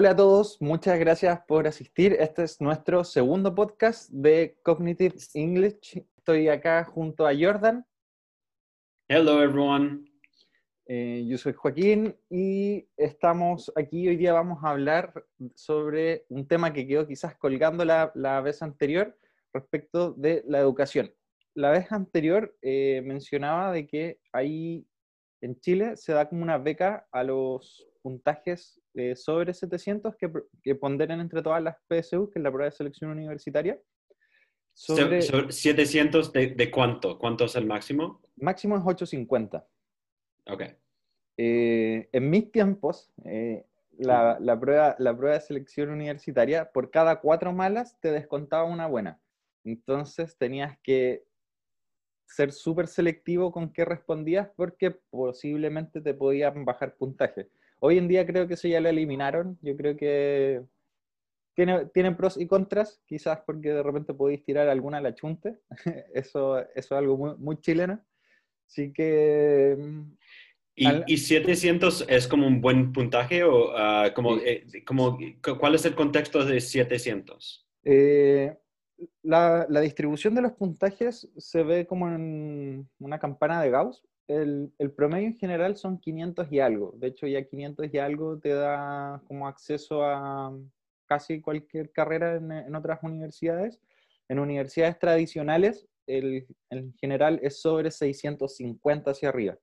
Hola a todos, muchas gracias por asistir. Este es nuestro segundo podcast de Cognitive English. Estoy acá junto a Jordan. Hello everyone. Eh, yo soy Joaquín y estamos aquí. Hoy día vamos a hablar sobre un tema que quedó quizás colgando la, la vez anterior respecto de la educación. La vez anterior eh, mencionaba de que ahí en Chile se da como una beca a los puntajes eh, sobre 700 que, que, ponderen entre todas las PSU, que es la prueba de selección universitaria. Sobre, so, so, ¿700 de, de, cuánto? ¿Cuánto es el máximo? Máximo es 850. Ok. Eh, en mis tiempos, eh, la, la, prueba, la prueba de selección universitaria, por cada cuatro malas te descontaba una buena. Entonces tenías que ser súper selectivo con qué respondías porque posiblemente te podían bajar puntaje. Hoy en día creo que eso ya lo eliminaron. Yo creo que tiene, tiene pros y contras, quizás porque de repente podéis tirar alguna a la chunte. eso, eso es algo muy, muy chileno. Así que... ¿Y, al... ¿Y, 700 es como un buen puntaje o uh, como, sí. eh, como, cuál es el contexto de 700? Eh, la, la, distribución de los puntajes se ve como en una campana de Gauss. El, el, promedio en general son 500 y algo. De hecho, ya 500 y algo te da como acceso a casi cualquier carrera en, en otras universidades. En universidades tradicionales, el, en general es sobre 650 hacia arriba.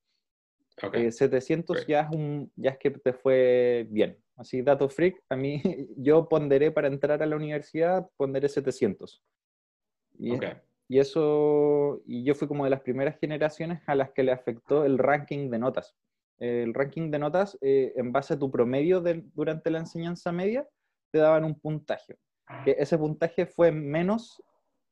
Okay. Eh, 700 ya es, un, ya es que te fue bien. Así, dato freak, a mí yo ponderé para entrar a la universidad, ponderé 700. Y, okay. Y eso, y yo fui como de las primeras generaciones a las que le afectó el ranking de notas. El ranking de notas, eh, en base a tu promedio de, durante la enseñanza media, te daban un puntaje. Que ese puntaje fue menos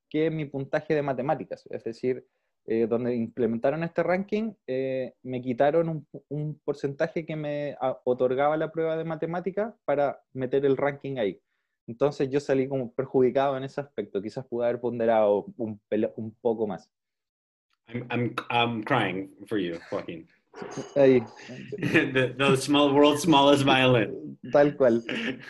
que mi puntaje de matemáticas. Es decir, eh, donde implementaron este ranking, eh, me quitaron un, un, porcentaje que me otorgaba la prueba de matemática para meter el ranking ahí. Entonces yo salí como perjudicado en ese aspecto. Quizás pude haber ponderado un, un poco más. I'm, I'm, I'm crying for you, Joaquín. Ahí. the, the small world's smallest violin. Tal cual.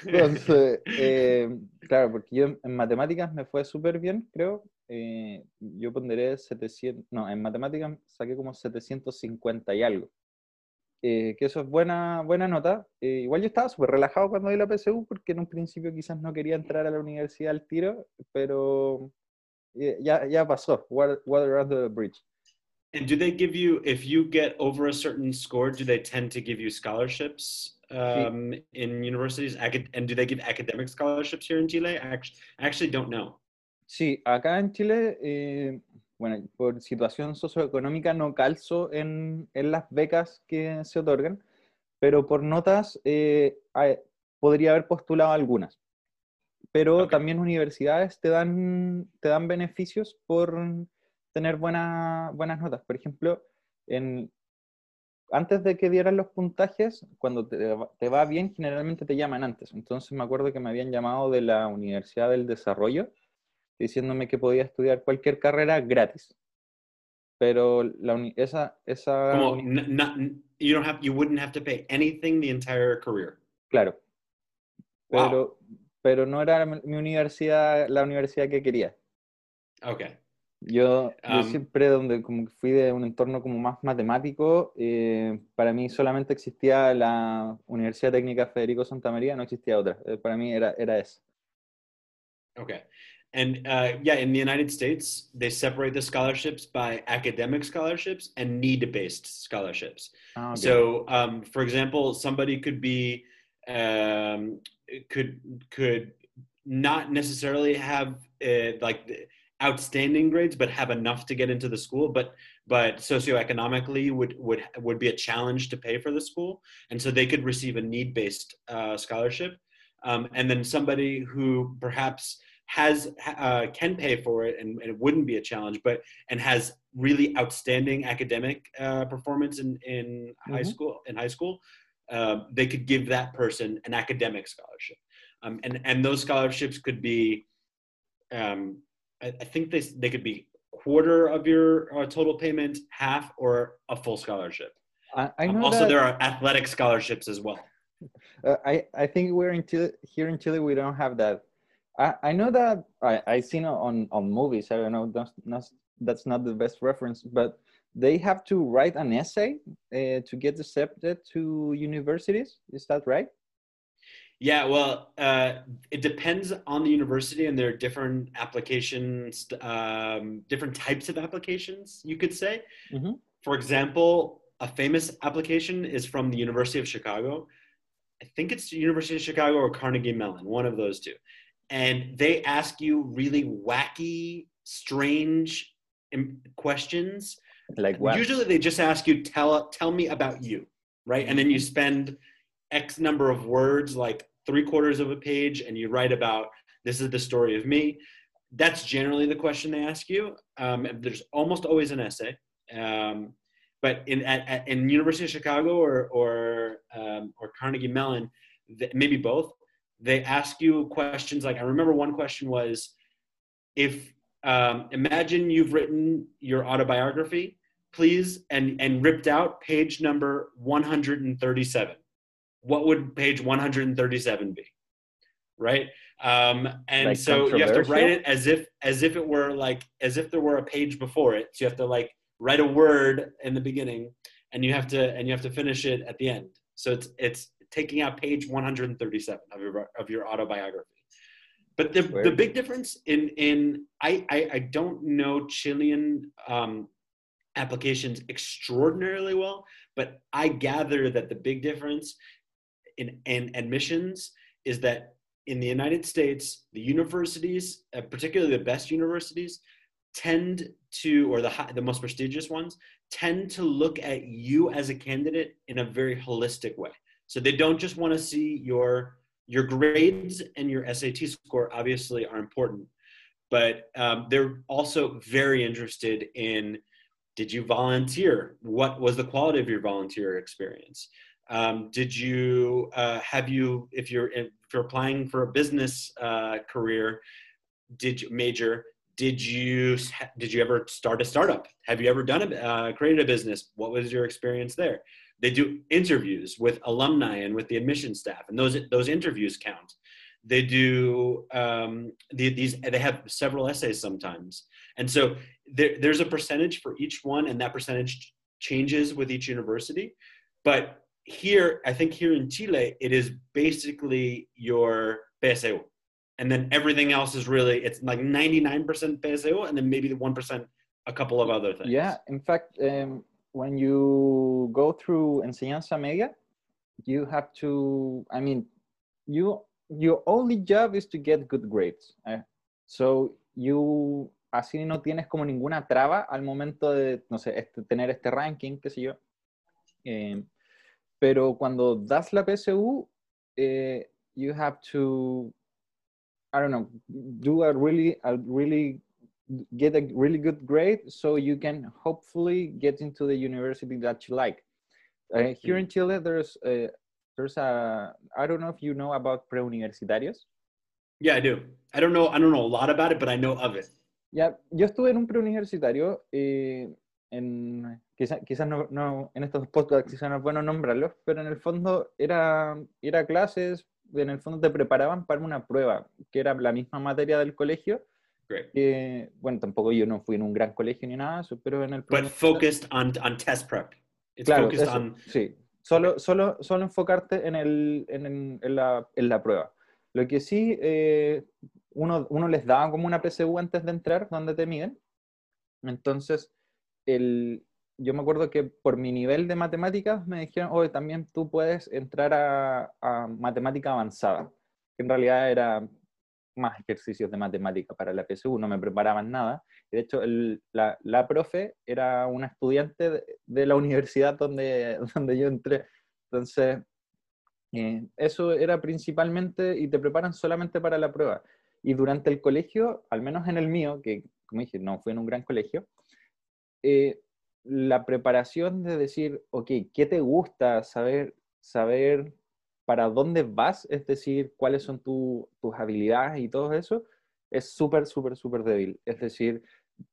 Entonces, eh, claro, porque yo en matemáticas me fue súper bien, creo. Eh, yo ponderé 700, no, en matemáticas saqué como 750 y algo. Eh, que eso es buena, buena nota. Eh, igual yo estaba súper relajado cuando di la PSU porque en un principio quizás no quería entrar a la universidad al tiro, pero ya, ya pasó. Water, water under the bridge. And do they give you, if you get over a certain score, do they tend to give you scholarships um, sí. in universities? And do they give academic scholarships here in Chile? I actually, I actually don't know. Sí, acá en Chile, eh, bueno, por situación socioeconómica no calzo en, en, las becas que se otorgan, pero por notas eh, podría haber postulado algunas. Pero okay. también universidades te dan, te dan beneficios por tener buena, buenas notas. Por ejemplo, en, antes de que dieran los puntajes, cuando te, te, va bien, generalmente te llaman antes. Entonces me acuerdo que me habían llamado de la Universidad del Desarrollo diciéndome que podía estudiar cualquier carrera gratis. Pero la esa... esa Como, not, you, don't have, you wouldn't have to pay anything the entire career. Claro. Pero, wow. pero no era mi universidad, la universidad que quería. Okay. Yo, yo Um, siempre, donde como fui de un entorno como más matemático, eh, para mí solamente existía la Universidad Técnica Federico Santa María, no existía otra. Eh, para mí era, era eso. Okay. And uh, yeah, in the United States, they separate the scholarships by academic scholarships and need-based scholarships. Ah, ok. So, um, for example, somebody could be um, could could not necessarily have uh, like outstanding grades, but have enough to get into the school. But but socioeconomically would would would be a challenge to pay for the school, and so they could receive a need-based uh, scholarship. Um, and then somebody who perhaps has uh, can pay for it and, and, it wouldn't be a challenge but and has really outstanding academic uh, performance in, in mm-hmm. high school in high school uh, they could give that person an academic scholarship um, and and those scholarships could be um, I, I, think they, they could be quarter of your uh, total payment half or a full scholarship I, I know um, also that... there are athletic scholarships as well Uh, I, I think we're in Chile, here in Chile, we don't have that. I, I know that I, I seen on, on movies, I don't know, that's not, that's not the best reference, but they have to write an essay uh, to get accepted to universities. Is that right? Yeah, well, uh, it depends on the university, and there are different applications, um, different types of applications, you could say. Mm-hmm. For example, a famous application is from the University of Chicago. I think it's the University of Chicago or Carnegie Mellon, one of those two. And they ask you really wacky, strange questions. Like what? Usually they just ask you, tell, tell me about you, right? And then you spend X number of words, like three quarters of a page, and you write about this is the story of me. That's generally the question they ask you. Um, there's almost always an essay. Um, but in at, at, in University of Chicago or or um, or Carnegie Mellon, maybe both, they ask you questions like I remember one question was, if um, imagine you've written your autobiography, please, and and ripped out page number 137. What would page 137 be? Right. Um, and like so you have to write it as if as if it were like as if there were a page before it. So you have to like write a word in the beginning and you have to and you have to finish it at the end so it's it's taking out page 137 of your of your autobiography but the, the big difference in in I, I, I don't know Chilean um, applications extraordinarily well, but I gather that the big difference in in admissions is that in the United States, the universities, uh, particularly the best universities, tend to, or the high, the most prestigious ones, tend to look at you as a candidate in a very holistic way. So they don't just want to see your your grades and your SAT score. Obviously, are important, but um, they're also very interested in did you volunteer? What was the quality of your volunteer experience? Um, did you uh, have you if you're if you're applying for a business uh, career? Did you major? did you did you ever start a startup have you ever done a uh, created a business what was your experience there they do interviews with alumni and with the admission staff and those those interviews count. They do um, the, these they have several essays sometimes. And so there, there's a percentage for each one and that percentage changes with each university. But here i think here in chile it is basically your psu and then everything else is really it's like 99% PSU and then maybe the 1% a couple of other things. Yeah, in fact, um, when you go through enseñanza media, you have to, I mean, you your only job is to get good grades. Eh? So you así no tienes como ninguna traba al momento de, no sé, este, tener este ranking, qué sé yo. Eh, pero cuando das la PSU, eh, you have to I don't know, do a really, a really get a really good grade so you can hopefully get into the university that you like. Uh, here in Chile, there's a, there's a, I don't know if you know about preuniversitarios. Yeah, I do. I don't know, I don't know a lot about it, but I know of it. Ya, yo estuve en un preuniversitario, eh, en, quizás quizá no, no, en estos podcasts quizás no es bueno nombrarlos, pero en el fondo era, era clases, en el fondo te preparaban para una prueba, que era la misma materia del colegio. Que, bueno, tampoco yo no fui en un gran colegio ni nada, pero en el... But focused on, on test prep. It's claro, focused on... sí. Solo, solo, solo enfocarte en, el, en, en, la, en la prueba. Lo que sí, eh, uno, uno les daba como una PSU antes de entrar, donde te miden. Entonces, el, yo me acuerdo que por mi nivel de matemáticas me dijeron, oye, también tú puedes entrar a, a, matemática avanzada, que en realidad era más ejercicios de matemática para la PSU, no me preparaban nada. de hecho, el, la, la, profe era una estudiante de, la universidad donde, donde yo entré. Entonces, eh, eso era principalmente, y te preparan solamente para la prueba. Y durante el colegio, al menos en el mío, que como dije, no fue en un gran colegio, eh, la preparación de decir, ok, ¿qué te gusta? Saber, saber para dónde vas, es decir, cuáles son tus habilidades y todo eso, es súper, súper, súper débil. Es decir,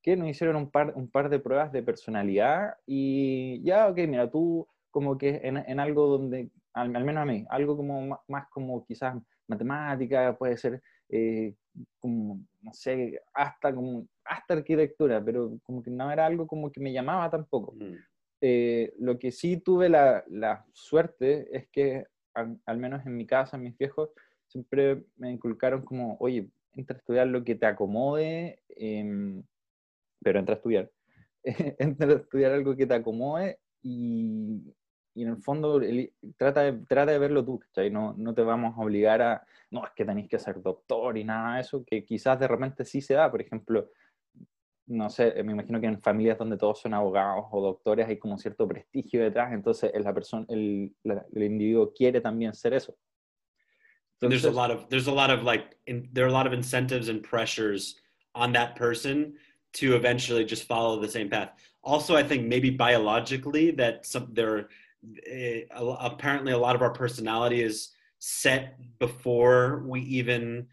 que nos hicieron un par, un par de pruebas de personalidad y ya, ok, mira, tú como que en, en algo donde al, menos a mí, algo como más, como quizás matemática, puede ser eh, como, no sé, hasta como, hasta arquitectura, pero como que no era algo como que me llamaba tampoco. Mm. Eh, lo que sí tuve la, la suerte es que, al, menos en mi casa, mis viejos, siempre me inculcaron como, oye, entra a estudiar lo que te acomode, em, pero entra a estudiar. entra a estudiar algo que te acomode y, y en el fondo trata, de, trata de verlo tú, ¿cachai? No, no te vamos a obligar a, no, es que tenéis que ser doctor y nada de eso, que quizás de repente sí se da, por ejemplo, no sé, me imagino que en familias donde todos son abogados o doctores hay como cierto prestigio detrás, entonces la persona, el, el individuo quiere también ser eso. Entonces, there's a lot of there's a lot of like in, there are a lot of incentives and pressures on that person to eventually just follow the same path. Also, I think maybe biologically that some there uh, apparently a lot of our personality is set before we even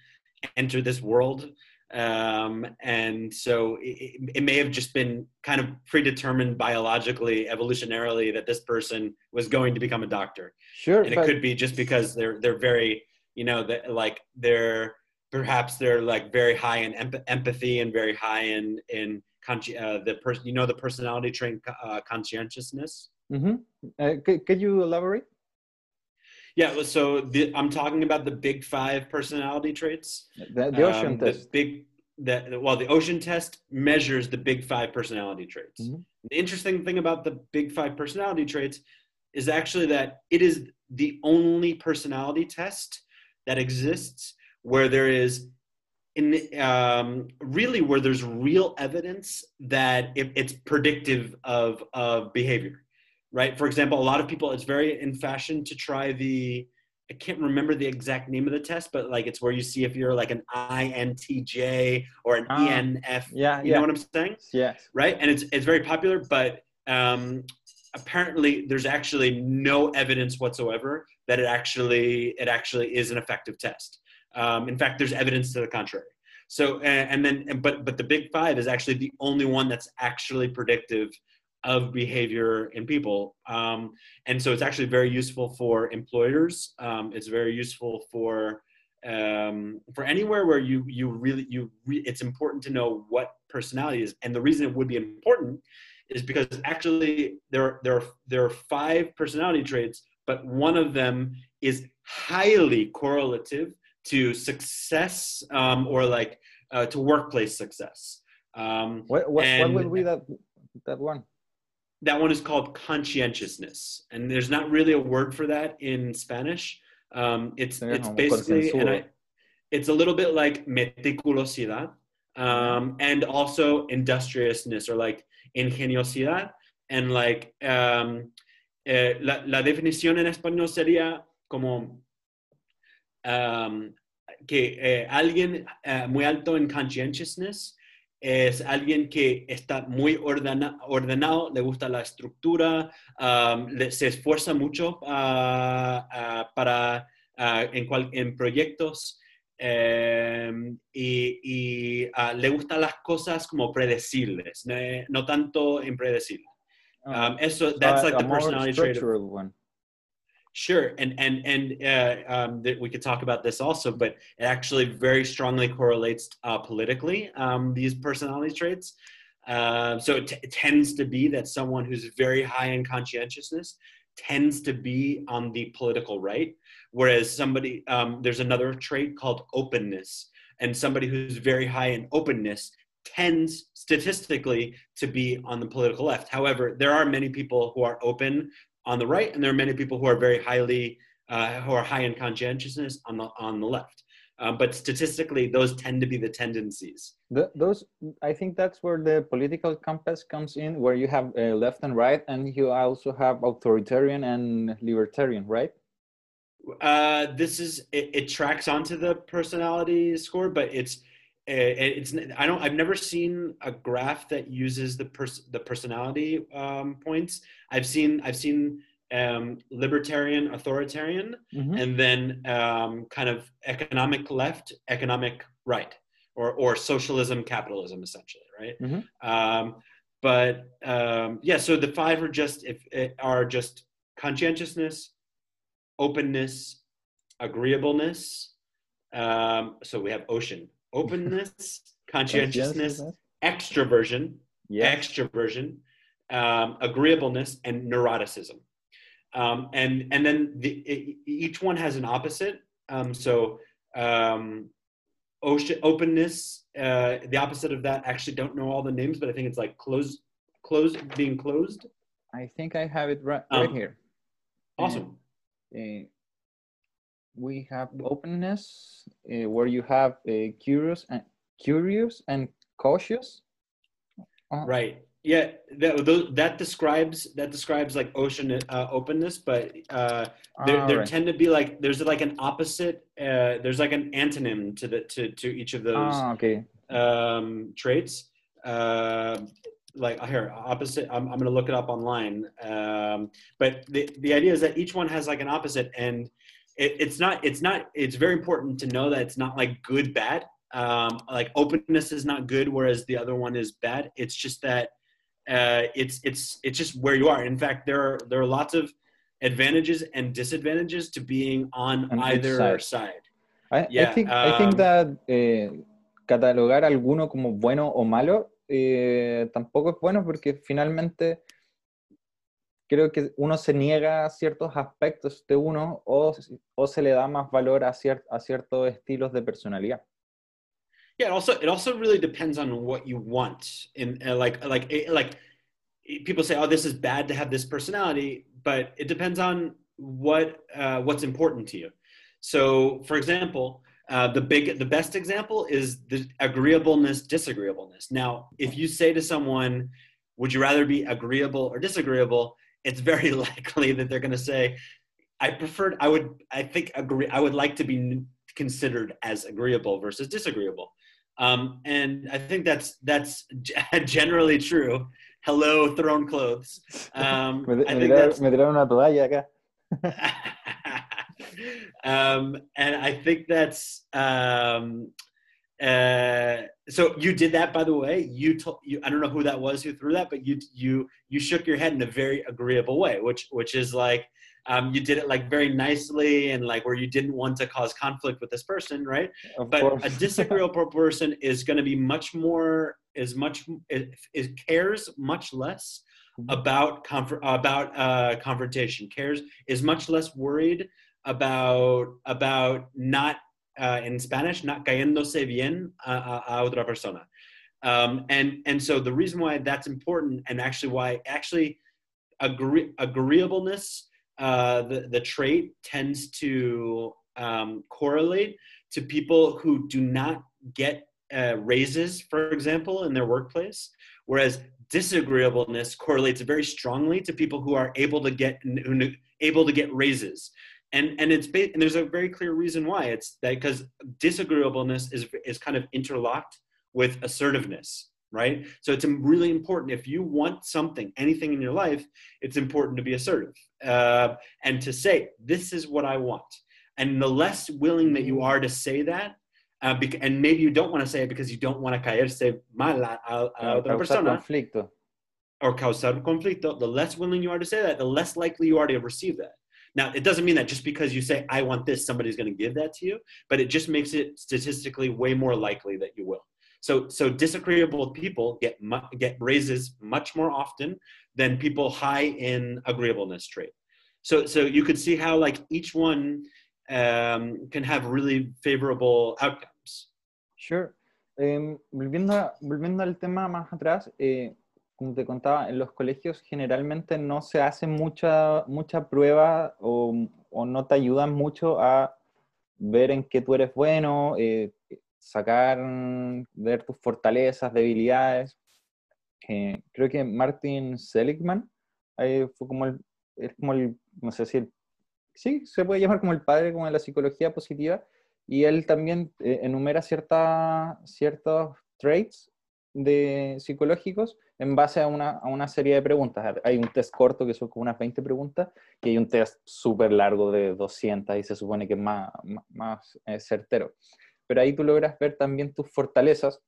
enter this world um, and so it, it, may have just been kind of predetermined biologically evolutionarily that this person was going to become a doctor. Sure and it could be just because they're they're very you know that like they're perhaps they're like very high in emp- empathy and very high in in uh, the person you know the personality trait uh, conscientiousness? Mm-hmm. uh, could, could you elaborate yeah, so the, I'm talking about the big five personality traits. The, the ocean um, test. The big, the, well, the ocean test measures the big five personality traits. Mm-hmm. The interesting thing about the big five personality traits is actually that it is the only personality test that exists where there is in um, really where there's real evidence that it, it's predictive of, of behavior right? For example, a lot of people, it's very in fashion to try the, I can't remember the exact name of the test, but like it's where you see if you're like an INTJ or an uh, ENF. Yeah, you yeah. know what I'm saying? Yes. Right, and it's it's very popular, but um, apparently there's actually no evidence whatsoever that it actually it actually is an effective test. Um, in fact, there's evidence to the contrary. So and, and then but but the Big Five is actually the only one that's actually predictive of behavior in people. Um, and so it's actually very useful for employers. Um, it's very useful for um, for anywhere where you you really you re- it's important to know what personality is. And the reason it would be important is because actually there there are there are five personality traits, but one of them is highly correlative to success um, or like uh, to workplace success. Um, what what, and, what would be that that one? That one is called conscientiousness, and there's not really a word for that in Spanish. Um, it's it's basically and I, it's a little bit like meticulosidad, um, and also industriousness or like ingeniosidad, and like um, eh, la, la definición en español sería como um, que eh, alguien eh, muy alto en conscientiousness es alguien que está muy ordena, ordenado, le gusta la estructura, um, le, se esfuerza mucho uh, uh, para uh, en, cual, en, proyectos um, y, y le gustan las cosas como predecibles, no, no tanto impredecibles. Ah, um, eso, that's like the personality trait. Of, one. Sure, and and and uh, um, that we could talk about this also, but it actually very strongly correlates uh, politically um, these personality traits. Uh, so it, t- it, tends to be that someone who's very high in conscientiousness tends to be on the political right, whereas somebody um, there's another trait called openness, and somebody who's very high in openness tends statistically to be on the political left. However, there are many people who are open on the right, and there are many people who are very highly uh, who are high in conscientiousness on the on the left. Um, but statistically, those tend to be the tendencies. The, those, I think that's where the political compass comes in, where you have uh, left and right, and you also have authoritarian and libertarian, right? Uh, this is it, it, tracks onto the personality score, but it's it's I don't I've never seen a graph that uses the pers- the personality um, points. I've seen I've seen um, libertarian, authoritarian, mm-hmm. and then um, kind of economic left, economic right, or or socialism, capitalism, essentially, right? Mm-hmm. Um, but um, yeah, so the five are just if are just conscientiousness, openness, agreeableness. Um, so we have ocean, openness, conscientiousness, extroversion, extroversion, um, agreeableness, and neuroticism. Um, and and then the, e- each one has an opposite. Um, so um, ocean, openness, uh, the opposite of that. Actually, don't know all the names, but I think it's like closed, closed, being closed. I think I have it right, right Um, here. Awesome. Uh, we have openness, uh, where you have uh, curious and curious and cautious. Uh, Right. Yeah, that that describes that describes like ocean uh, openness, but uh, there, there right. tend to be like there's like an opposite. Uh, there's like an antonym to the to to each of those Ah, okay. um, traits. Uh, like here, opposite. I'm, I'm gonna look it up online. Um, but the the idea is that each one has like an opposite, and it, it's not it's not it's very important to know that it's not like good bad. Um, like openness is not good, whereas the other one is bad. It's just that uh, it's it's it's just where you are. In fact, there are there are lots of advantages and disadvantages to being on, On either side. side. I, I Yeah, think I think um, that eh, catalogar alguno como bueno o malo eh, tampoco es bueno porque finalmente creo que uno se niega a ciertos aspectos de uno o, o se le da más valor a, cier- a ciertos estilos de personalidad. Yeah, it also it also really depends on what you want. In uh, like like eh, like eh, people say, oh, this is bad to have this personality, but it depends on what uh, what's important to you. So, for example, uh, the big the best example is the agreeableness disagreeableness. Now, if you say to someone, "Would you rather be agreeable or disagreeable?" It's very likely that they're going to say, "I preferred. I would. I think agree. I would like to be considered as agreeable versus disagreeable." Um, and I think that's that's generally true. Hello, thrown clothes. Um, Me, I think that's me tiraron una toalla acá. um, and I think that's um, uh, so. You did that, by the way. You told you. I don't know who that was who threw that, but you you you shook your head in a very agreeable way, which which is like um, you did it like very nicely and like where you didn't want to cause conflict with this person, right? Of but course. a disagreeable person is going to be much more is much it, it cares much less Mhm. about conf- about uh, confrontation cares is much less worried about about not uh, in spanish not cayéndose bien a, a, a otra persona um, and and so the reason why that's important and actually why actually agree, agreeableness uh, the, the trait tends to um, correlate to people who do not get uh, raises, for example, in their workplace, whereas disagreeableness correlates very strongly to people who are able to get who, able to get raises. And, and it's ba- and there's a very clear reason why. It's that because disagreeableness is is kind of interlocked with assertiveness right? So it's really important. If you want something anything in your life it's important to be assertive uh, and to say this is what i want. And the less willing that you are to say that uh, bec- and maybe you don't want to say it because you don't want to caerse mal a, a, a otra persona conflicto. or causar conflicto, the less willing you are to say that, the less likely you are to receive that. Now, it doesn't mean that just because you say, I want this, somebody's going to give that to you, but it just makes it statistically way more likely that you will. So, so disagreeable people get, mu- get raises much more often than people high in agreeableness trait. So, so you could see how like each one um, can have really favorable outcomes. Sure. Em, volviendo, volviendo al tema más atrás, eh, como te contaba, en los colegios generalmente no se hace mucha, mucha prueba o, o no te ayudan mucho a ver en qué tú eres bueno, eh, sacar, ver tus fortalezas, debilidades. Eh, creo que Martin Seligman eh, fue como el, es como el, no sé si el, sí, se puede llamar como el padre como de la psicología positiva, y él también eh, enumera cierta, ciertos traits de psicológicos en base a una, a una serie de preguntas. Hay un test corto que son como unas 20 preguntas y hay un test súper largo de 200 y se supone que es más, más, eh, certero. Pero ahí tú logras ver también tus fortalezas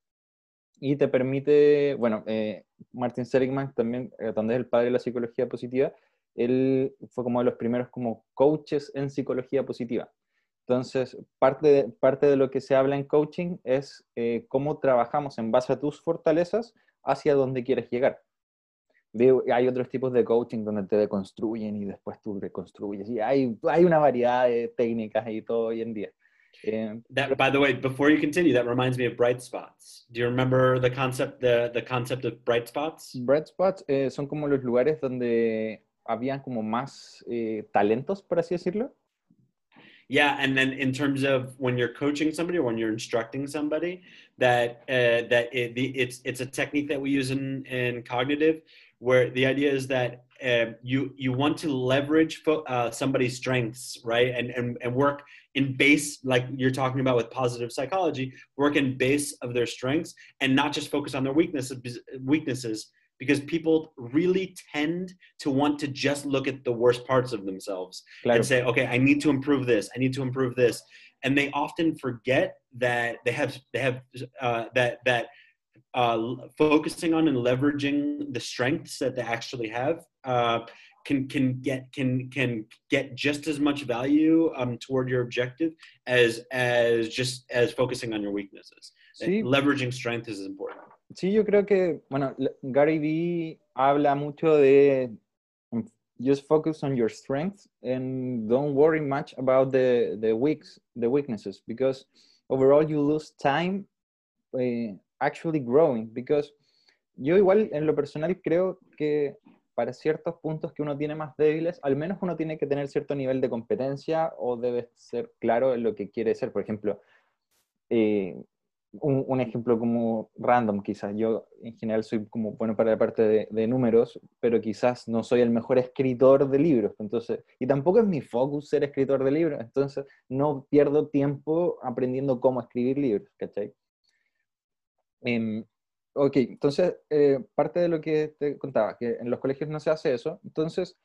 y te permite, bueno, eh, Martin Seligman también, eh, donde es el padre de la psicología positiva, él fue como de los primeros como coaches en psicología positiva. Entonces, parte de, parte de lo que se habla en coaching es eh, cómo trabajamos en base a tus fortalezas hacia donde quieres llegar. hay otros tipos de coaching donde te deconstruyen y después tú reconstruyes. Y hay, hay una variedad de técnicas y todo hoy en día. Eh, that, by the way, before you continue, that reminds me of bright spots. Do you remember the concept, the, the concept of bright spots? Bright spots eh, son como los lugares donde habían como más eh, talentos, por así decirlo. Yeah, and then in terms of when you're coaching somebody or when you're instructing somebody, that uh, that it, the, it's it's a technique that we use in in cognitive, where the idea is that uh, you you want to leverage uh, somebody's strengths, right, and and and work in base like you're talking about with positive psychology, work in base of their strengths, and not just focus on their weaknesses weaknesses because people really tend to want to just look at the worst parts of themselves claro. and say, okay, I need to improve this. I need to improve this. And they often forget that they have, they have uh, that, that uh, focusing on and leveraging the strengths that they actually have uh, can can get can can get just as much value um, toward your objective as as just as focusing on your weaknesses. Sí. Leveraging strength is important. Sí, yo creo que, bueno, Gary Vee habla mucho de mm, just focus on your strengths and don't worry much about the, the, weaks, the weaknesses because overall you lose time uh, actually growing because yo igual en lo personal creo que para ciertos puntos que uno tiene más débiles, al menos uno tiene que tener cierto nivel de competencia o debe ser claro en lo que quiere ser. Por ejemplo, eh, un, ejemplo como random, quizás. Yo en general soy como bueno para la parte de, números, pero quizás no soy el mejor escritor de libros. Entonces, y tampoco es mi focus ser escritor de libros. Entonces, no pierdo tiempo aprendiendo cómo escribir libros, ¿cachai? Em, ok, entonces, eh, parte de lo que te contaba, que en los colegios no se hace eso. Entonces,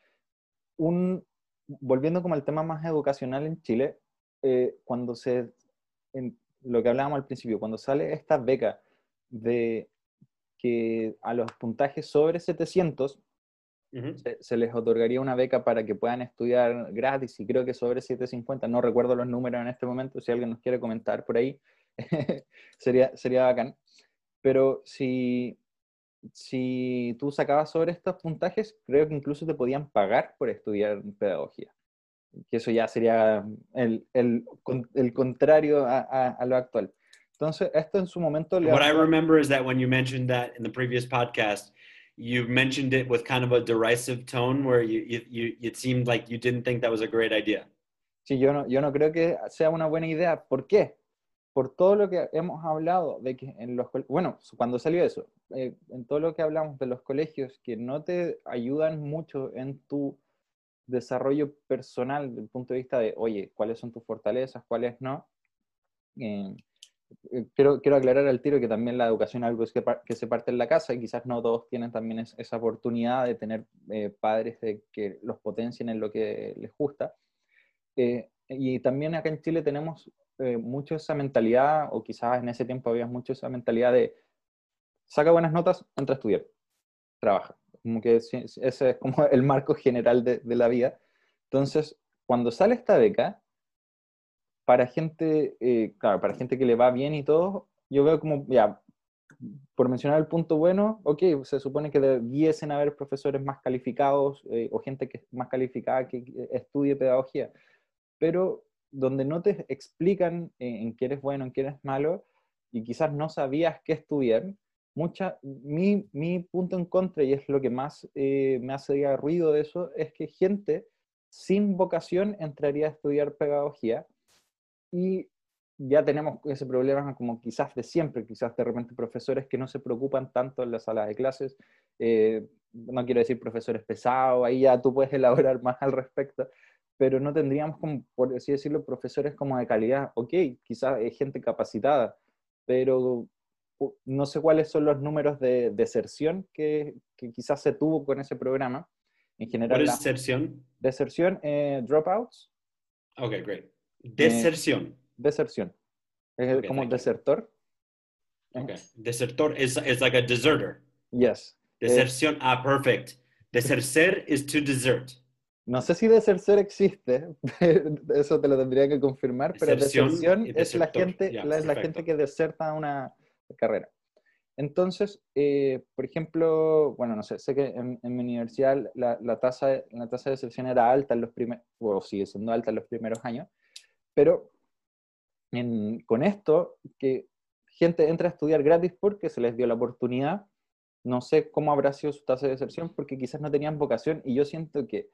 un, volviendo como al tema más educacional en Chile, eh, cuando se lo que hablábamos al principio, cuando sale esta beca de que a los puntajes sobre 700 se, les otorgaría una beca para que puedan estudiar gratis y creo que sobre 750, no recuerdo los números en este momento, si alguien nos quiere comentar por ahí, sería, sería bacán. Pero si, si tú sacabas sobre estos puntajes, creo que incluso te podían pagar por estudiar pedagogía que eso ya sería el, el, el contrario a, a, a, lo actual. Entonces, esto en su momento... What I remember is that when you mentioned that in the previous podcast, you mentioned it with kind of a derisive tone where you, you, you, it seemed like you didn't think that was a great idea. Sí, yo no, yo no creo que sea una buena idea. ¿Por qué? Por todo lo que hemos hablado de que en los... Bueno, cuando salió eso, eh, en todo lo que hablamos de los colegios que no te ayudan mucho en tu desarrollo personal desde el punto de vista de, oye, ¿cuáles son tus fortalezas? ¿Cuáles no? Eh, eh, quiero, quiero aclarar al tiro que también la educación es algo que, que se parte en la casa y quizás no todos tienen también esa oportunidad de tener eh, padres de que los potencien en lo que les gusta. y también acá en Chile tenemos mucho esa mentalidad, o quizás en ese tiempo había mucho esa mentalidad de saca buenas notas, entra a estudiar, trabaja. Como que ese es como el marco general de, de la vida. Entonces, cuando sale esta beca, para gente, eh, claro, para gente que le va bien y todo, yo veo como, ya, por mencionar el punto bueno, ok, se supone que debiesen haber profesores más calificados eh, o gente que más calificada que estudie pedagogía, pero donde no te explican en, en qué eres bueno, en qué eres malo, y quizás no sabías qué estudiar, mucha, mi, mi, punto en contra, y es lo que más eh, me hace ruido de eso, es que gente sin vocación entraría a estudiar pedagogía y ya tenemos ese problema como quizás de siempre, quizás de repente profesores que no se preocupan tanto en las salas de clases, eh, no quiero decir profesores pesados, ahí ya tú puedes elaborar más al respecto, pero no tendríamos como, por así decirlo, profesores como de calidad, ok, quizás hay gente capacitada, pero no sé cuáles son los números de deserción que, que quizás se tuvo con ese programa. En general. ¿Cuál es deserción? Deserción, eh, dropouts. Ok, great. Deserción. Eh, deserción. Es okay, como desertor. Okay. Desertor is, is like a deserter. Yes. Deserción, ah, perfect. Desercer is to desert. No sé si desertor existe, eso te lo tendría que confirmar, pero Deserción deserción es la gente, la, es la gente que deserta una carrera. Entonces, eh, por ejemplo, bueno, no sé, sé que en, en mi universidad la, la tasa, la tasa de deserción era alta en los primeros, o sigue siendo alta en los primeros años, pero en- con esto, que gente entra a estudiar gratis porque se les dio la oportunidad, no sé cómo habrá sido su tasa de deserción porque quizás no tenían vocación y yo siento que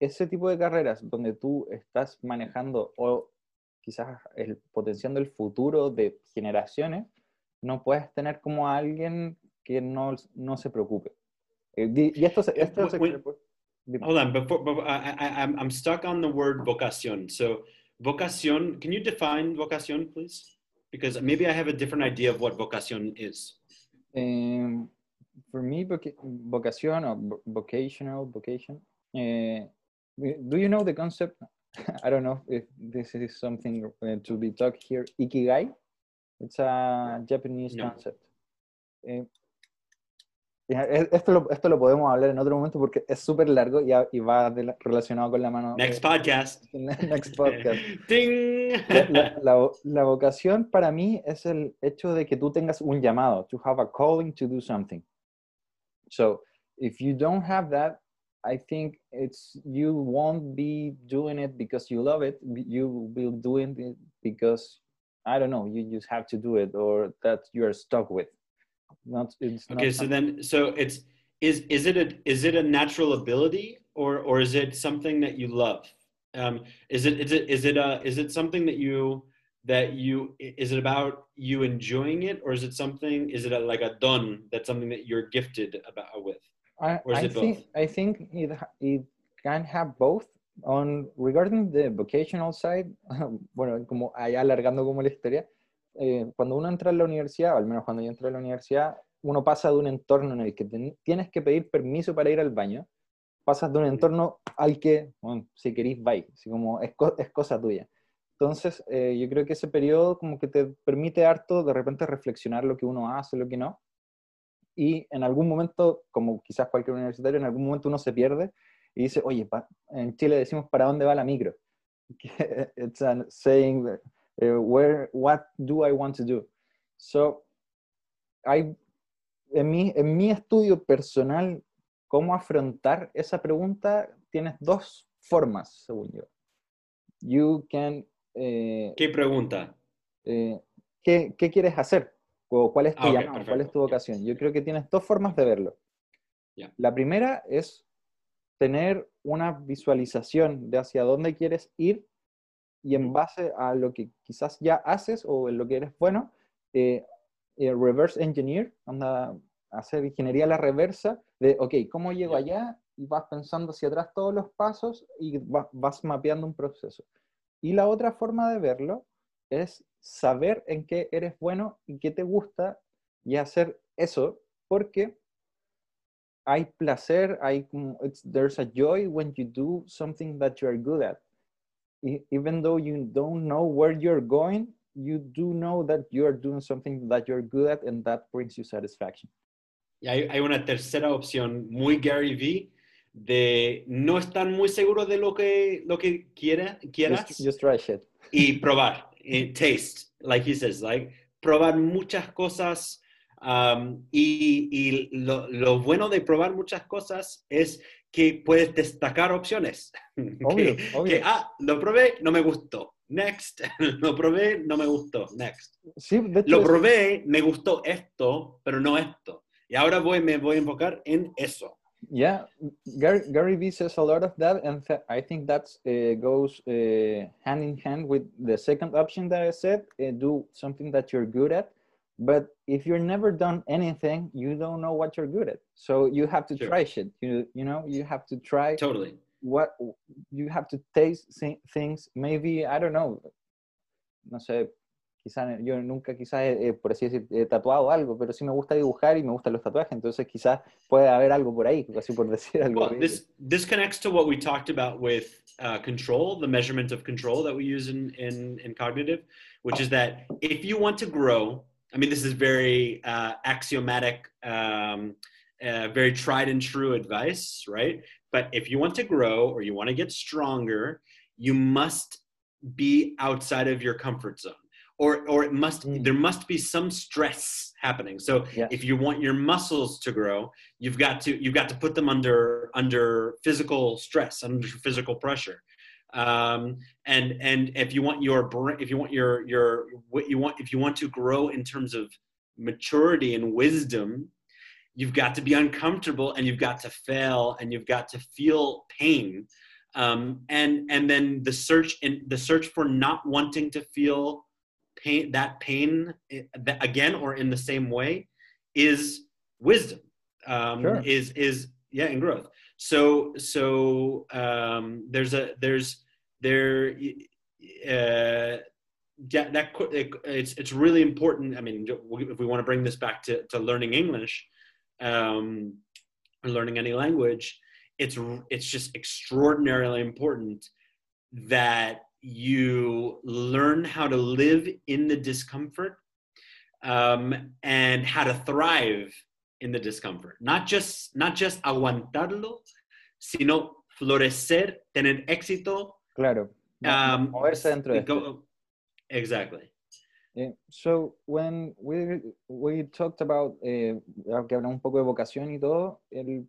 ese tipo de carreras donde tú estás manejando o quizás el, potenciando el futuro de generaciones, no puedes tener como a alguien que no, no se preocupe. Eh, y esto, Eh, esto se-. Hold on, before, before I, I, I'm, stuck on the word vocación. So, vocación, can you define vocación, please? Because maybe I have a different idea of what vocación is. Um, for me, voca- vocación or vo- vocational, vocation. Uh, do you know the concept? I don't know if this is something to be talked here. Ikigai. It's a Japanese No. concept. Eh, e- esto, lo, esto lo podemos hablar en otro momento porque es súper largo y, a- y va la- relacionado con la mano. Next podcast. next podcast. Ding. La, la- la vo- la vocación para mí es el hecho de que tú tengas un llamado, to have a calling to do something. So, if you don't have that, I think it's you won't be doing it because you love it. You will do it because I don't know. You just have to do it, or that you are stuck with. Not it's not Okay, so then, so it's is is it a is it a natural ability or or is it something that you love? Um, is it is it is it a is it something that you that you is it about you enjoying it or is it something is it a, like a don that's something that you're gifted about with? I, Or is I it think both? I think it it can have both. On regarding the vocational side, bueno, como allá alargando como la historia, eh, cuando uno entra a la universidad, o al menos cuando yo entré a la universidad, uno pasa de un entorno en el que ten- tienes que pedir permiso para ir al baño, pasas de un entorno al que, bueno, si querís, vais, así como es, es cosa tuya. Entonces, eh, yo creo que ese periodo como que te permite harto de repente reflexionar lo que uno hace, lo que no, y en algún momento, como quizás cualquier universitario, en algún momento uno se pierde y dice, oye, en Chile decimos, ¿para dónde va la micro? It's a saying, that, eh, where, what do I want to do? So, hay, en, mi, en mi estudio personal, cómo afrontar esa pregunta, tienes dos formas, según yo. You can... eh, ¿Qué pregunta? eh, ¿qué, qué quieres hacer? O ¿Cuál es tu Ah, ok, llamado? ¿Cuál es tu vocación? Yo creo que tienes dos formas de verlo. Ya. La primera es tener una visualización de hacia dónde quieres ir y en base a lo que quizás ya haces o en lo que eres bueno, eh, eh, reverse engineer, anda, hacer ingeniería a la reversa de, ok, ¿cómo llego allá? Y vas pensando hacia atrás todos los pasos y va- vas mapeando un proceso. Y la otra forma de verlo es saber en qué eres bueno y qué te gusta y hacer eso, porque hay placer, hay there's a joy when you do something that you're good at. Even though you don't know where you're going, you do know that you're doing something that you're good at and that brings you satisfaction. Y hay, hay una tercera opción muy Gary Vee de no estar muy seguro de lo que lo que quiera, quieras Just, just try shit. y probar, taste, like he says, like probar muchas cosas. Um, y y lo, lo bueno de probar muchas cosas es que puedes destacar opciones. Obvio, que, obvio. que, ah, lo probé, no me gustó. Next, lo probé, no me gustó. Next. Sí, Lo probé, me gustó esto, pero no esto. Y ahora voy, me voy a enfocar en eso. Yeah, Gary, Gary Vee says a lot of that, and th- I think that uh, goes uh, hand in hand with the second option that I said: uh, do something that you're good at. But if you're never done anything, you don't know what you're good at. So you have to Sure. try shit. You you know you have to try Totally. what you have to taste things. Maybe I don't know. No sé. quizá yo nunca, quizás, eh, por así decir, he tatuado algo, pero sí me gusta dibujar y me gustan los tatuajes, entonces quizás puede haber algo por ahí, así por decir algo. Well, this this connects to what we talked about with uh, control, the measurement of control that we use in, in in cognitive, which is that if you want to grow, I mean, this is very uh, axiomatic, um, uh, very tried and true advice, right? but if you want to grow or you want to get stronger, you must be outside of your comfort zone or or it must mm. there must be some stress happening so yes. if you want your muscles to grow you've got to you've got to put them under under physical stress under physical pressure um, and and if you want your if you want your your what you want if you want to grow in terms of maturity and wisdom you've got to be uncomfortable and you've got to fail and you've got to feel pain um, and and then the search in the search for not wanting to feel pain that pain eh, again or in the same way is wisdom um, sure. is is yeah in growth so so um, there's a there's there uh, that it, it's it's really important. I mean, if we want to bring this back to, to learning English, um, learning any language, it's it's just extraordinarily important that you learn how to live in the discomfort um, and how to thrive in the discomfort. Not just not just aguantarlo, sino florecer, tener éxito. Claro. Um, moverse dentro de go, Exactly. Yeah. So when we we talked about eh, que hablamos un poco de vocación y todo, el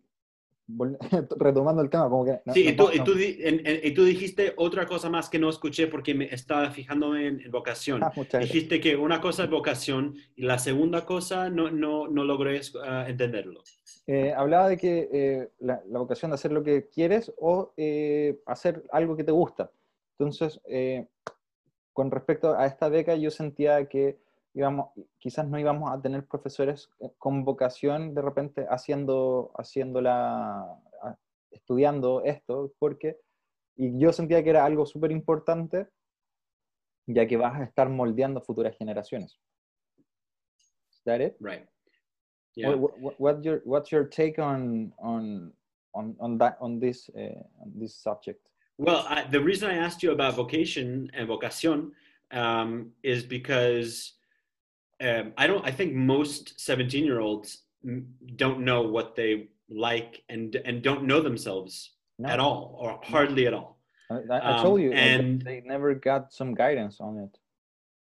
retomando el tema, como que... sí, y, tú, y, tú, y, tú, dijiste otra cosa más que no escuché porque me estaba fijándome en, vocación. Ah, dijiste que una cosa es vocación y la segunda cosa no, no, no logré uh, entenderlo. Eh, hablaba de que eh, la, vocación de hacer lo que quieres o eh, hacer algo que te gusta. Entonces, con respecto a esta beca, yo sentía que íbamos, quizás no íbamos a tener profesores con vocación de repente haciendo, la estudiando esto, porque, y yo sentía que era algo súper importante, ya que vas a estar moldeando futuras generaciones. Is that it? Right. Yeah. What, what, your, what's your take on, on, on, on, that, on, this, uh, on this subject? Well, I, the reason I asked you about vocation and vocación um, is because um, I don't. I think most seventeen-year-olds don't know what they like and and don't know themselves no. at all or hardly at all. I, I told um, you, and they never got some guidance on it.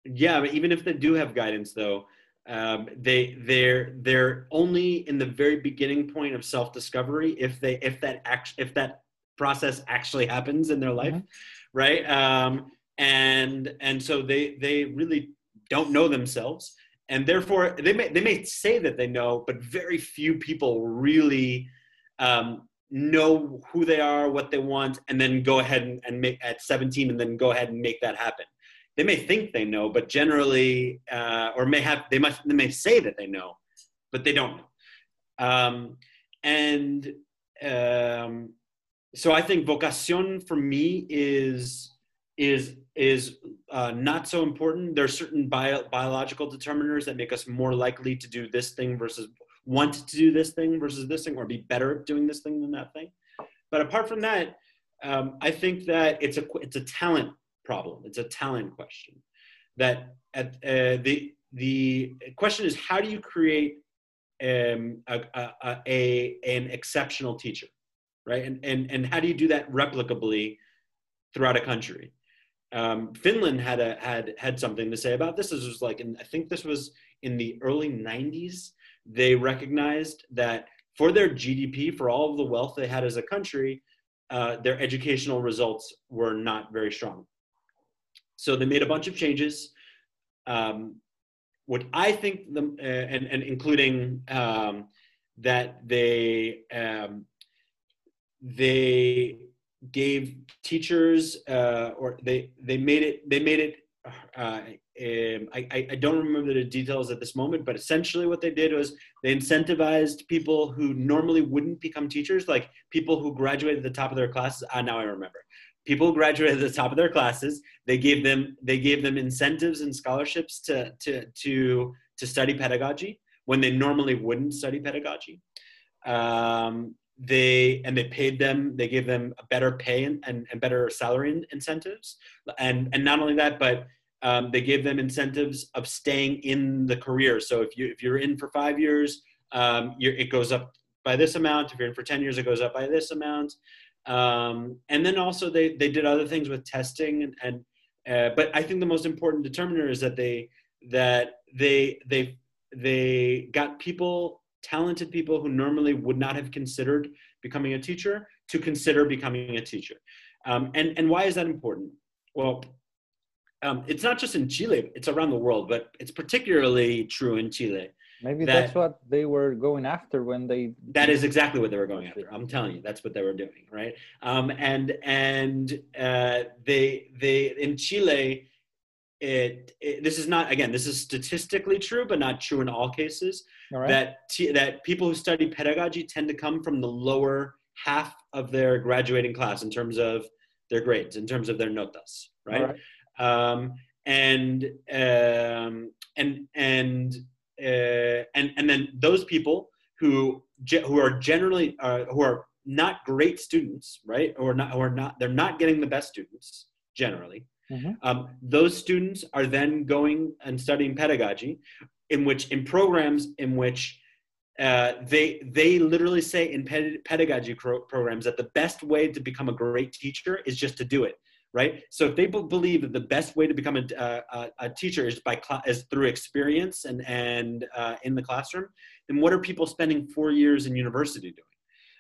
Yeah, but even if they do have guidance, though, um, they they're they're only in the very beginning point of self-discovery if they if that act if that process actually happens in their life, mm-hmm. right? Um, and and so they they really don't know themselves and therefore they may they may say that they know but very few people really um, know who they are what they want and then go ahead and, and, make at 17 and then go ahead and make that happen they may think they know but generally uh, or may have they must they may say that they know but they don't know um, and um, so i think vocación for me is is is uh, not so important. There are certain bio, biological determiners that make us more likely to do this thing versus want to do this thing versus this thing, or be better at doing this thing than that thing. But apart from that, um, I think that it's a it's a talent problem. It's a talent question. That at uh, the the question is how do you create um, a, a, a, an exceptional teacher, right? And and and how do you do that replicably throughout a country? um, Finland had a had had something to say about this. This was like, in, I think this was in the early '90s. They recognized that for their GDP, for all of the wealth they had as a country, uh, their educational results were not very strong. So they made a bunch of changes. Um, what I think, the, uh, and, and including um, that they um, they gave teachers uh, or they they made it they made it uh, um, I, I don't remember the details at this moment, but essentially what they did was they incentivized people who normally wouldn't become teachers, like people who graduated at the top of their classes. Ah, now I remember. People who graduated at the top of their classes, they gave them they gave them incentives and scholarships to to to to study pedagogy when they normally wouldn't study pedagogy. Um, they and they paid them they gave them a better pay and, and, and better salary incentives and and not only that but um, they gave them incentives of staying in the career so if you if you're in for five years um, it goes up by this amount. If you're in for 10 years, it goes up by this amount. Um, and then also they, they did other things with testing and, and uh, but I think the most important determiner is that they that they they they got people talented people who normally would not have considered becoming a teacher to consider becoming a teacher. Um, and and why is that important? Well, um, it's not just in Chile; it's around the world, but it's particularly true in Chile. Maybe that, that's what they were going after when they. That is exactly what they were going after. I'm telling you, that's what they were doing, right? Um, and and uh, they they in Chile, it, it, this is not again this is statistically true, but not true in all cases. All right. That t- that people who study pedagogy tend to come from the lower half of their graduating class in terms of their grades, in terms of their notas, right? right. Um, and um, and and uh, and and then those people who who are generally uh, who are not great students, right, or not or not they're not getting the best students generally. Mm-hmm. Um, those students are then going and studying pedagogy, in which in programs in which uh, they they literally say in pedagogy programs that the best way to become a great teacher is just to do it right? So if they b- believe that the best way to become a, a, a teacher is by cl- is through experience and and uh, in the classroom, then what are people spending four years in university doing?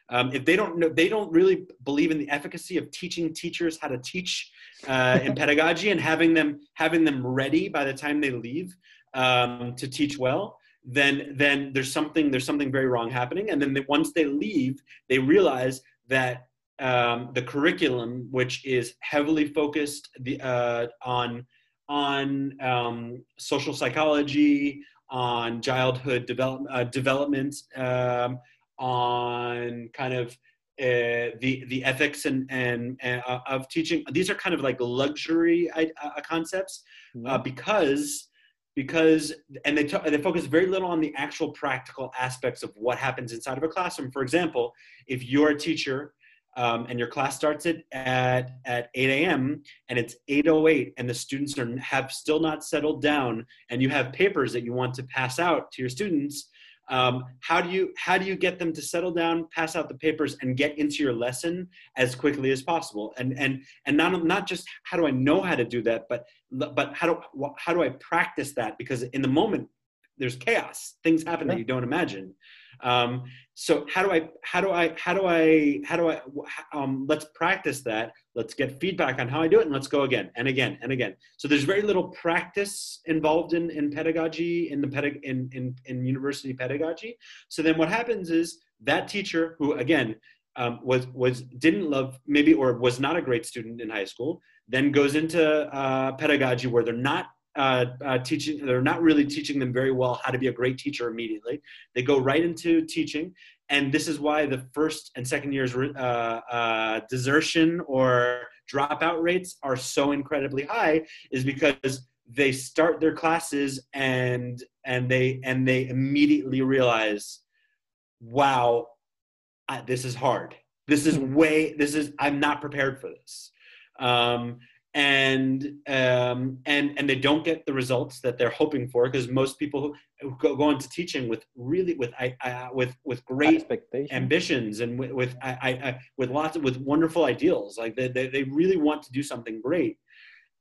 Um, if they don't know, they don't really believe in the efficacy of teaching teachers how to teach uh, in pedagogy and having them having them ready by the time they leave um, to teach well. Then, then there's something there's something very wrong happening. And then they, once they leave, they realize that um, the curriculum, which is heavily focused the, uh, on on um, social psychology, on childhood develop, uh, development, um, on kind of uh, the the ethics and and uh, of teaching. These are kind of like luxury uh, concepts mm-hmm. because because and they t- they focus very little on the actual practical aspects of what happens inside of a classroom. For example, if you're a teacher um, and your class starts it at, at 8 a.m. and it's 8.08 and the students are, have still not settled down and you have papers that you want to pass out to your students, um, how do you how do you get them to settle down, pass out the papers, and get into your lesson as quickly as possible? And and and not not just how do I know how to do that, but but how do how do I practice that? Because in the moment there's chaos, things happen yeah. that you don't imagine. Um, so how do I, how do I, how do I, how do I, um, let's practice that. Let's get feedback on how I do it and let's go again and again and again. So there's very little practice involved in, in pedagogy, in the pedag- in, in, in university pedagogy. So then what happens is that teacher who again, um, was was didn't love maybe or was not a great student in high school then goes into uh, pedagogy where they're not uh, uh, teaching they're not really teaching them very well how to be a great teacher immediately. They go right into teaching and this is why the first and second years uh, uh, desertion or dropout rates are so incredibly high is because they start their classes and and they and they immediately realize wow I, this is hard. This is way this is i'm not prepared for this. Um, and um, and and they don't get the results that they're hoping for because most people who go, go into teaching with really with I, I with with great ambitions and with with I, I, with lots of with wonderful ideals. Like they, they, they really want to do something great.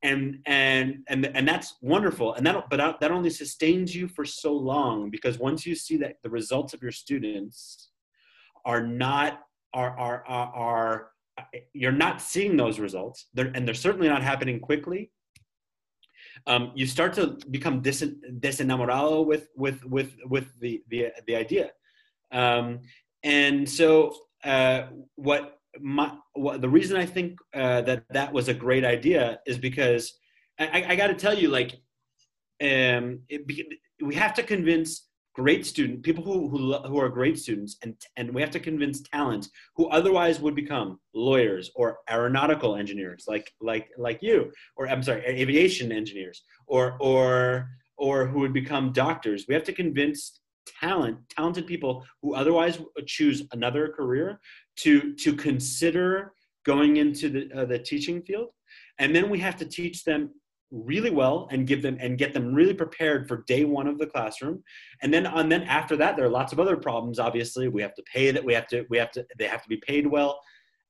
And and and and that's wonderful. And that but that only sustains you for so long because once you see that the results of your students are not are are are, are you're not seeing those results, they're, and they're certainly not happening quickly. Um, you start to become desenamorado with with with with the the, the idea, um, and so uh, what my what, the reason I think uh, that that was a great idea is because I, I got to tell you, like, um, it, we have to convince great student people who, who, who are great students and, and we have to convince talent who otherwise would become lawyers or aeronautical engineers like like like you or i'm sorry aviation engineers or or or who would become doctors. We have to convince talent talented people who otherwise choose another career to to consider going into the, uh, the teaching field. And then we have to teach them really well and give them and get them really prepared for day one of the classroom. And then and then after that there are lots of other problems obviously. We have to pay that we have to we have to they have to be paid well.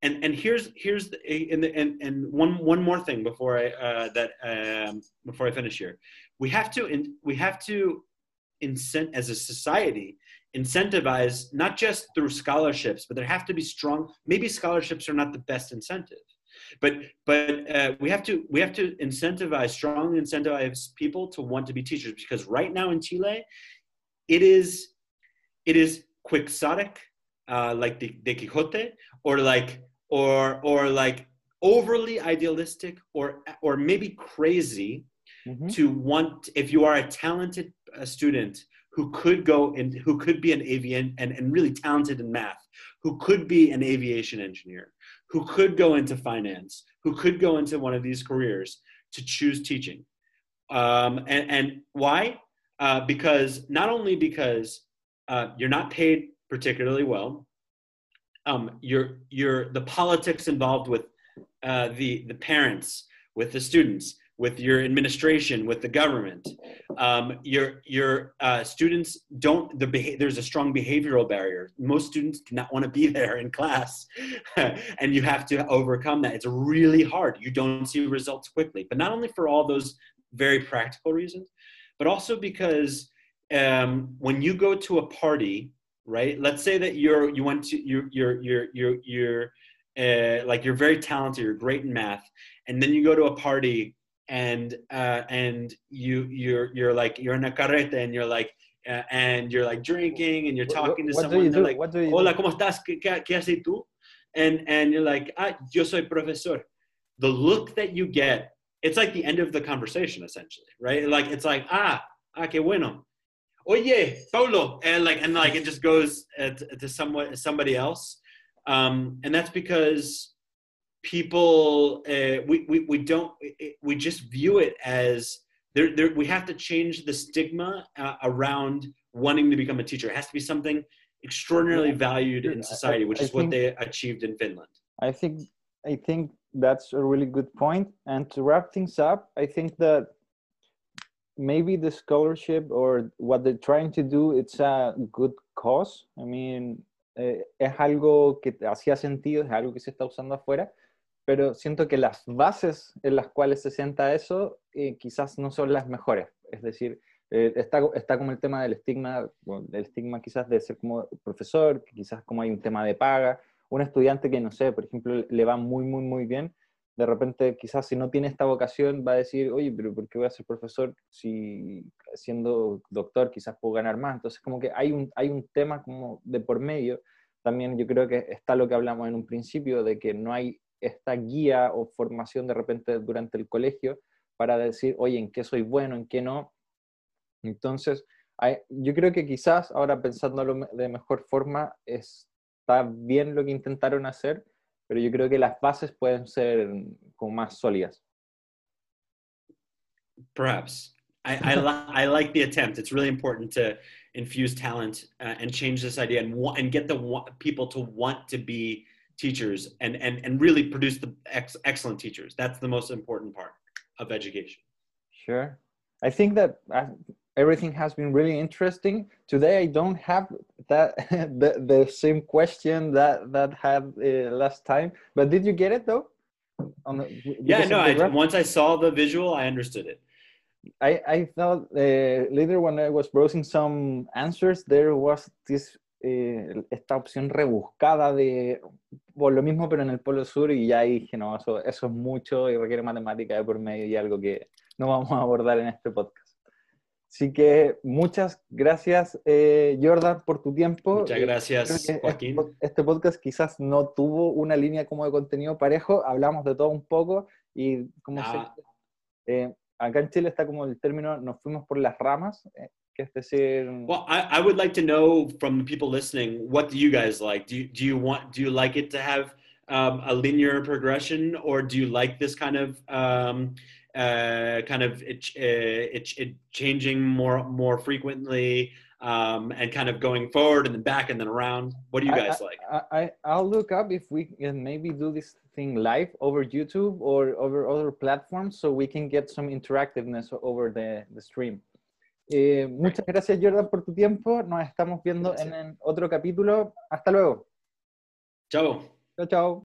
And and here's here's the, and, and and one one more thing before i uh, that um, before i finish here. We have to in, we have to incent as a society incentivize not just through scholarships but there have to be strong maybe scholarships are not the best incentive but but uh, we have to we have to incentivize strongly incentivize people to want to be teachers because right now in Chile, it is it is quixotic, uh, like the, the Quixote, or like or or like overly idealistic or or maybe crazy mm-hmm. to want if you are a talented uh, student who could go and who could be an avian and, and really talented in math who could be an aviation engineer who could go into finance, who could go into one of these careers to choose teaching. Um, and, and, why? Uh, because not only because uh, you're not paid particularly well, um, you're, you're the politics involved with uh, the, the parents, with the students, with your administration, with the government. Um, your your uh, students don't the beha- there's a strong behavioral barrier. Most students do not want to be there in class, and you have to overcome that. It's really hard. You don't see results quickly, but not only for all those very practical reasons, but also because um, when you go to a party, right? Let's say that you're you went to you're you're you're you're, you're uh, like you're very talented, you're great in math, and then you go to a party and uh, and you you're you're like you're in a carreta and you're like uh, and you're like drinking and you're talking what, to someone they're like what do you hola cómo estás? ¿Qué, qué haces tú? And and you're like ah yo soy profesor. The look that you get it's like the end of the conversation essentially right? Like it's like ah ah qué bueno. Oye Paulo and like and like it just goes uh, to, someone somebody else. Um, and that's because people uh, we, we we don't we just view it as there, there we have to change the stigma uh, around wanting to become a teacher. It has to be something extraordinarily valued in society which I, I is think, what they achieved in finland. I think i think that's a really good point. point and to wrap things up i think that maybe the scholarship or what they're trying to do it's a good cause. I mean eh, es algo que hacía sentido es algo que se está usando afuera pero siento que las bases en las cuales se sienta eso eh, quizás no son las mejores. Es decir, eh, está, está como el tema del estigma, el estigma quizás de ser como profesor, quizás como hay un tema de paga. Un estudiante que, no sé, por ejemplo, le va muy, muy, muy bien, de repente quizás si no tiene esta vocación va a decir, oye, pero ¿por qué voy a ser profesor si siendo doctor quizás puedo ganar más? Entonces como que hay un, hay un tema como de por medio. También yo creo que está lo que hablamos en un principio, de que no hay esta guía o formación de repente durante el colegio para decir, oye, en qué soy bueno, en qué no. Entonces, yo creo que quizás ahora pensándolo de mejor forma, está bien lo que intentaron hacer, pero yo creo que las bases pueden ser como más sólidas. Perhaps. I, I, like the attempt. It's really important to infuse talent uh, and change this idea and get the people to want to be teachers and, and, and really produce the ex- excellent teachers. That's the most important part of education. Sure. I think that uh, everything has been really interesting. Today, I don't have that the, the same question that that had uh, last time. But did you get it though? on The, yeah, no. I, once I saw the visual, I understood it. I I thought uh, later when I was browsing some answers, there was this eh, esta opción rebuscada de por lo mismo, pero en el Polo Sur, y ya dije, no, eso, eso es mucho y requiere matemática de por medio y algo que no vamos a abordar en este podcast. Así que muchas gracias, eh, Jordan, por tu tiempo. Muchas gracias, este Joaquín. Este, podcast quizás no tuvo una línea como de contenido parejo, hablamos de todo un poco y como ah. eh, acá en Chile está como el término, nos fuimos por las ramas, eh, que decir. Well, I, I would like to know from people listening, what do you guys like? Do you, do you want, do you like it to have um, a linear progression, or do you like this kind of um, uh, kind of it, uh, it, it changing more more frequently um, and kind of going forward and then back and then around? What do you guys I, like? I, I I'll look up if we can maybe do this thing live over YouTube or over other platforms, so we can get some interactiveness over the the stream. Eh, muchas gracias, Jordan, por tu tiempo. Nos estamos viendo en, en otro capítulo. Hasta luego. Chao. Chao, chao.